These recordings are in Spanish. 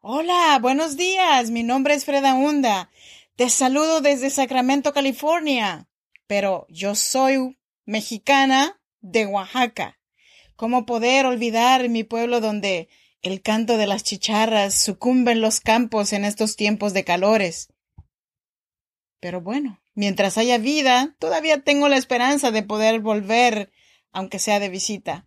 Hola, buenos días. Mi nombre es Freda Hunda. Te saludo desde Sacramento, California. Pero yo soy mexicana de Oaxaca. ¿Cómo poder olvidar mi pueblo donde el canto de las chicharras sucumbe en los campos en estos tiempos de calores? Pero bueno, mientras haya vida, todavía tengo la esperanza de poder volver, aunque sea de visita.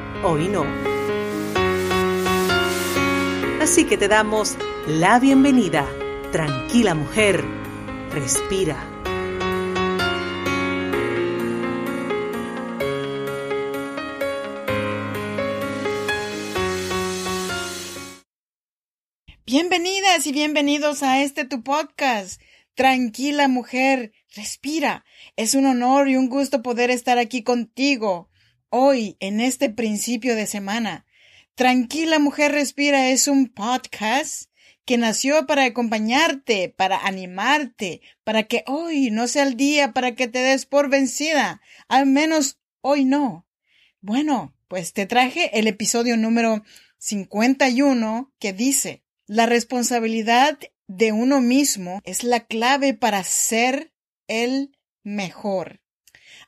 hoy no. Así que te damos la bienvenida. Tranquila mujer, respira. Bienvenidas y bienvenidos a este tu podcast. Tranquila mujer, respira. Es un honor y un gusto poder estar aquí contigo hoy, en este principio de semana. Tranquila Mujer Respira es un podcast que nació para acompañarte, para animarte, para que hoy no sea el día para que te des por vencida. Al menos hoy no. Bueno, pues te traje el episodio número 51 que dice, la responsabilidad de uno mismo es la clave para ser el mejor.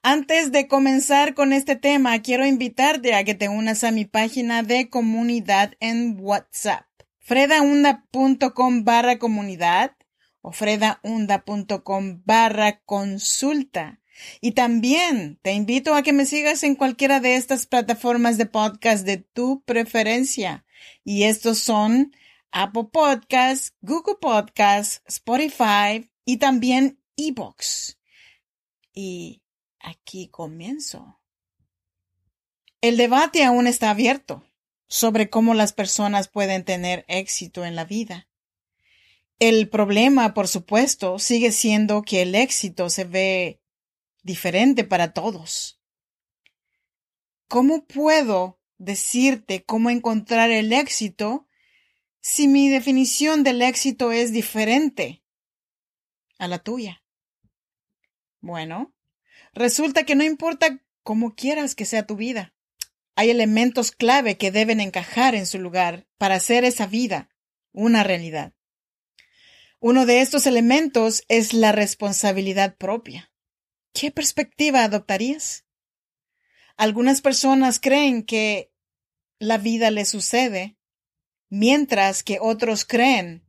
Antes de comenzar con este tema, quiero invitarte a que te unas a mi página de comunidad en WhatsApp. fredaunda.com barra comunidad o fredaunda.com barra consulta. Y también te invito a que me sigas en cualquiera de estas plataformas de podcast de tu preferencia. Y estos son Apple Podcasts, Google Podcasts, Spotify y también eBooks. Y aquí comienzo. El debate aún está abierto sobre cómo las personas pueden tener éxito en la vida. El problema, por supuesto, sigue siendo que el éxito se ve diferente para todos. ¿Cómo puedo decirte cómo encontrar el éxito si mi definición del éxito es diferente a la tuya? Bueno, Resulta que no importa cómo quieras que sea tu vida. Hay elementos clave que deben encajar en su lugar para hacer esa vida una realidad. Uno de estos elementos es la responsabilidad propia. ¿Qué perspectiva adoptarías? Algunas personas creen que la vida les sucede, mientras que otros creen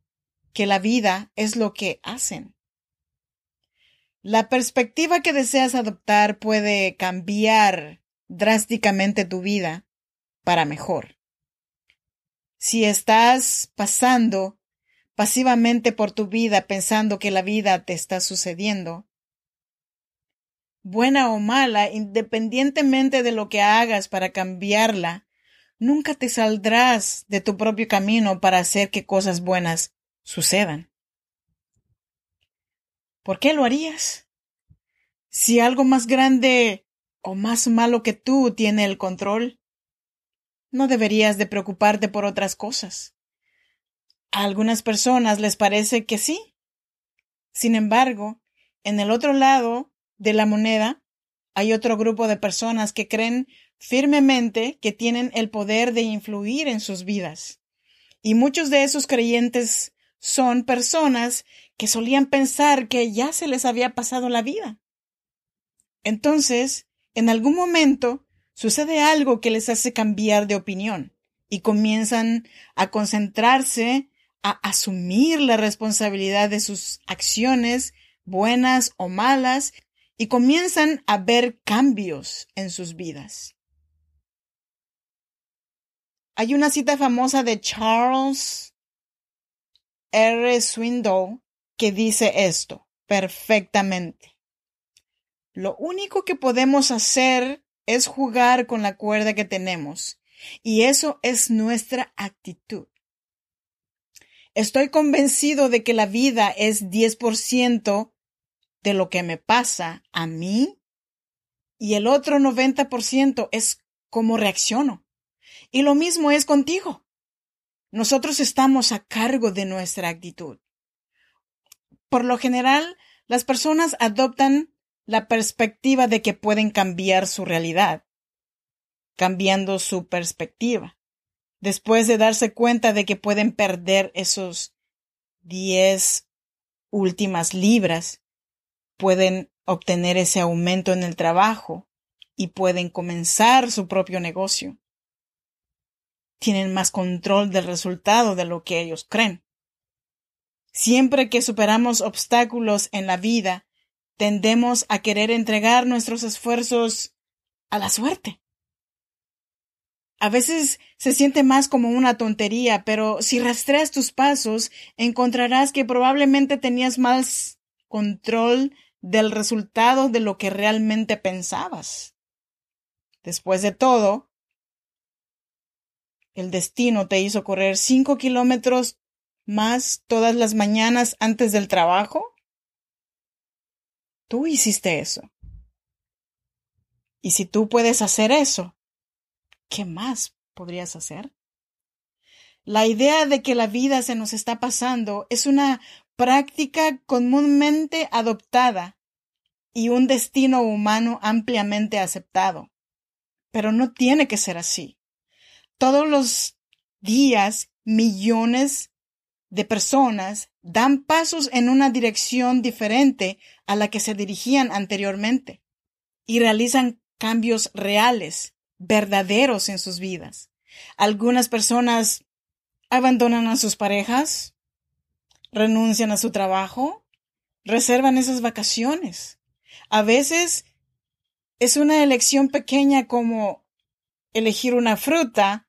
que la vida es lo que hacen. La perspectiva que deseas adoptar puede cambiar drásticamente tu vida para mejor. Si estás pasando pasivamente por tu vida pensando que la vida te está sucediendo, buena o mala, independientemente de lo que hagas para cambiarla, nunca te saldrás de tu propio camino para hacer que cosas buenas sucedan. ¿Por qué lo harías? Si algo más grande o más malo que tú tiene el control, no deberías de preocuparte por otras cosas. A algunas personas les parece que sí. Sin embargo, en el otro lado de la moneda hay otro grupo de personas que creen firmemente que tienen el poder de influir en sus vidas. Y muchos de esos creyentes son personas que solían pensar que ya se les había pasado la vida. Entonces, en algún momento, sucede algo que les hace cambiar de opinión y comienzan a concentrarse, a asumir la responsabilidad de sus acciones, buenas o malas, y comienzan a ver cambios en sus vidas. Hay una cita famosa de Charles R. Swindoll que dice esto perfectamente. Lo único que podemos hacer es jugar con la cuerda que tenemos, y eso es nuestra actitud. Estoy convencido de que la vida es 10% de lo que me pasa a mí y el otro 90% es cómo reacciono. Y lo mismo es contigo. Nosotros estamos a cargo de nuestra actitud. Por lo general, las personas adoptan la perspectiva de que pueden cambiar su realidad, cambiando su perspectiva, después de darse cuenta de que pueden perder esos diez últimas libras, pueden obtener ese aumento en el trabajo y pueden comenzar su propio negocio. Tienen más control del resultado de lo que ellos creen. Siempre que superamos obstáculos en la vida, tendemos a querer entregar nuestros esfuerzos a la suerte. A veces se siente más como una tontería, pero si rastreas tus pasos, encontrarás que probablemente tenías más control del resultado de lo que realmente pensabas. Después de todo, el destino te hizo correr cinco kilómetros más todas las mañanas antes del trabajo Tú hiciste eso. Y si tú puedes hacer eso, ¿qué más podrías hacer? La idea de que la vida se nos está pasando es una práctica comúnmente adoptada y un destino humano ampliamente aceptado. Pero no tiene que ser así. Todos los días millones de personas dan pasos en una dirección diferente a la que se dirigían anteriormente y realizan cambios reales, verdaderos en sus vidas. Algunas personas abandonan a sus parejas, renuncian a su trabajo, reservan esas vacaciones. A veces es una elección pequeña como elegir una fruta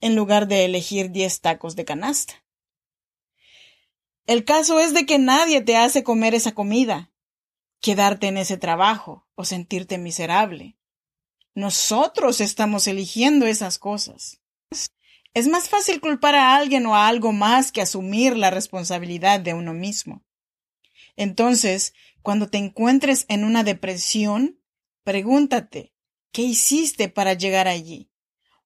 en lugar de elegir diez tacos de canasta. El caso es de que nadie te hace comer esa comida, quedarte en ese trabajo o sentirte miserable. Nosotros estamos eligiendo esas cosas. Es más fácil culpar a alguien o a algo más que asumir la responsabilidad de uno mismo. Entonces, cuando te encuentres en una depresión, pregúntate, ¿qué hiciste para llegar allí?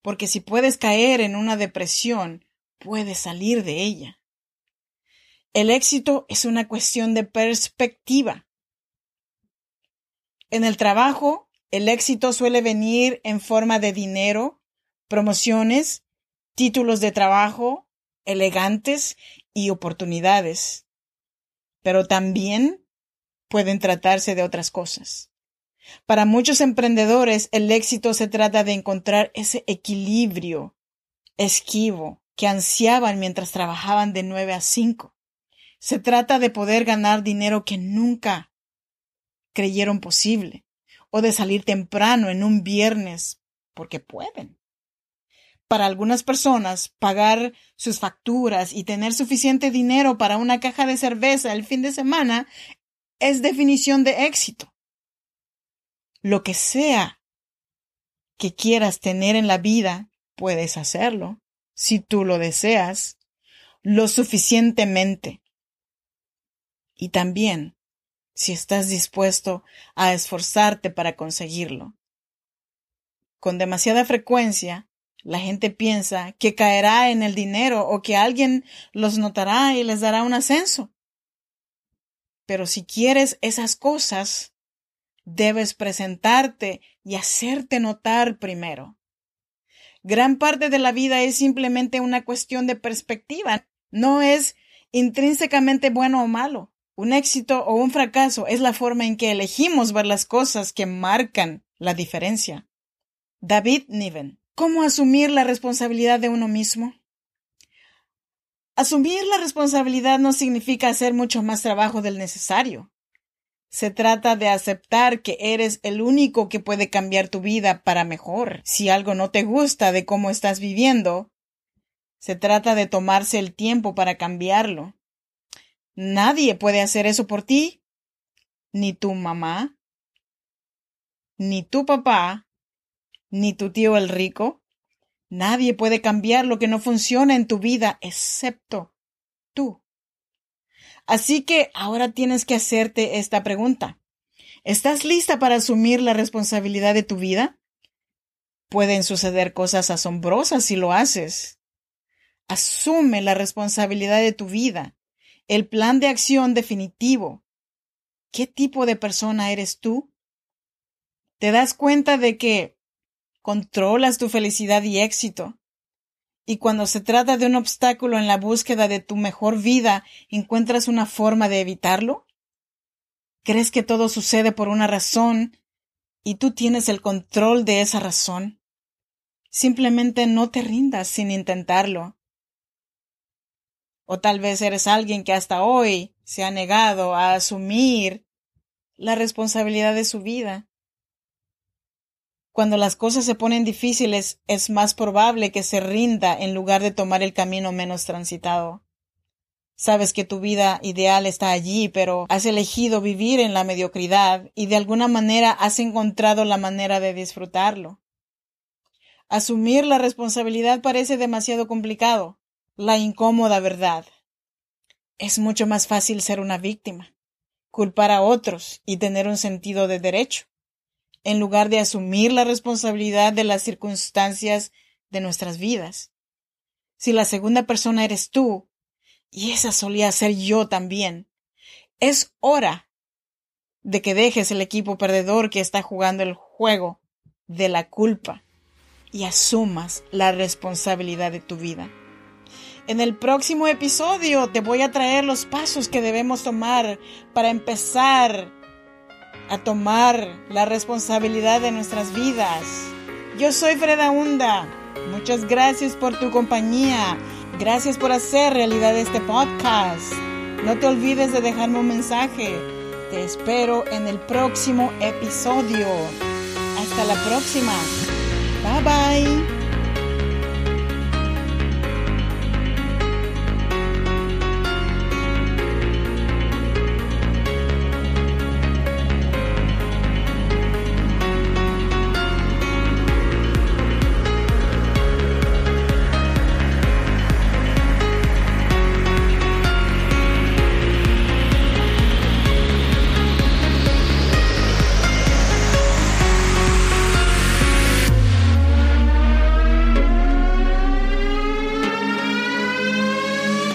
Porque si puedes caer en una depresión, puedes salir de ella. El éxito es una cuestión de perspectiva. En el trabajo, el éxito suele venir en forma de dinero, promociones, títulos de trabajo, elegantes y oportunidades. Pero también pueden tratarse de otras cosas. Para muchos emprendedores, el éxito se trata de encontrar ese equilibrio esquivo que ansiaban mientras trabajaban de nueve a cinco. Se trata de poder ganar dinero que nunca creyeron posible, o de salir temprano en un viernes porque pueden. Para algunas personas, pagar sus facturas y tener suficiente dinero para una caja de cerveza el fin de semana es definición de éxito. Lo que sea que quieras tener en la vida, puedes hacerlo, si tú lo deseas, lo suficientemente y también si estás dispuesto a esforzarte para conseguirlo. Con demasiada frecuencia, la gente piensa que caerá en el dinero o que alguien los notará y les dará un ascenso. Pero si quieres esas cosas, debes presentarte y hacerte notar primero. Gran parte de la vida es simplemente una cuestión de perspectiva, no es intrínsecamente bueno o malo. Un éxito o un fracaso es la forma en que elegimos ver las cosas que marcan la diferencia. David Niven. ¿Cómo asumir la responsabilidad de uno mismo? Asumir la responsabilidad no significa hacer mucho más trabajo del necesario. Se trata de aceptar que eres el único que puede cambiar tu vida para mejor. Si algo no te gusta de cómo estás viviendo, se trata de tomarse el tiempo para cambiarlo. Nadie puede hacer eso por ti, ni tu mamá, ni tu papá, ni tu tío el rico. Nadie puede cambiar lo que no funciona en tu vida excepto tú. Así que ahora tienes que hacerte esta pregunta. ¿Estás lista para asumir la responsabilidad de tu vida? Pueden suceder cosas asombrosas si lo haces. Asume la responsabilidad de tu vida, el plan de acción definitivo. ¿Qué tipo de persona eres tú? ¿Te das cuenta de que controlas tu felicidad y éxito? Y cuando se trata de un obstáculo en la búsqueda de tu mejor vida, ¿encuentras una forma de evitarlo? ¿Crees que todo sucede por una razón y tú tienes el control de esa razón? Simplemente no te rindas sin intentarlo. O tal vez eres alguien que hasta hoy se ha negado a asumir la responsabilidad de su vida. Cuando las cosas se ponen difíciles, es más probable que se rinda en lugar de tomar el camino menos transitado. Sabes que tu vida ideal está allí, pero has elegido vivir en la mediocridad y de alguna manera has encontrado la manera de disfrutarlo. Asumir la responsabilidad parece demasiado complicado, la incómoda verdad. Es mucho más fácil ser una víctima, culpar a otros y tener un sentido de derecho, en lugar de asumir la responsabilidad de las circunstancias de nuestras vidas. Si la segunda persona eres tú, y esa solía ser yo también. Es hora de que dejes el equipo perdedor que está jugando el juego de la culpa y asumas la responsabilidad de tu vida. En el próximo episodio te voy a traer los pasos que debemos tomar para empezar a tomar la responsabilidad de nuestras vidas. Yo soy Freda Hunda. Muchas gracias por tu compañía Gracias por hacer realidad este podcast. No te olvides de dejarme un mensaje. Te espero en el próximo episodio. Hasta la próxima. Bye bye.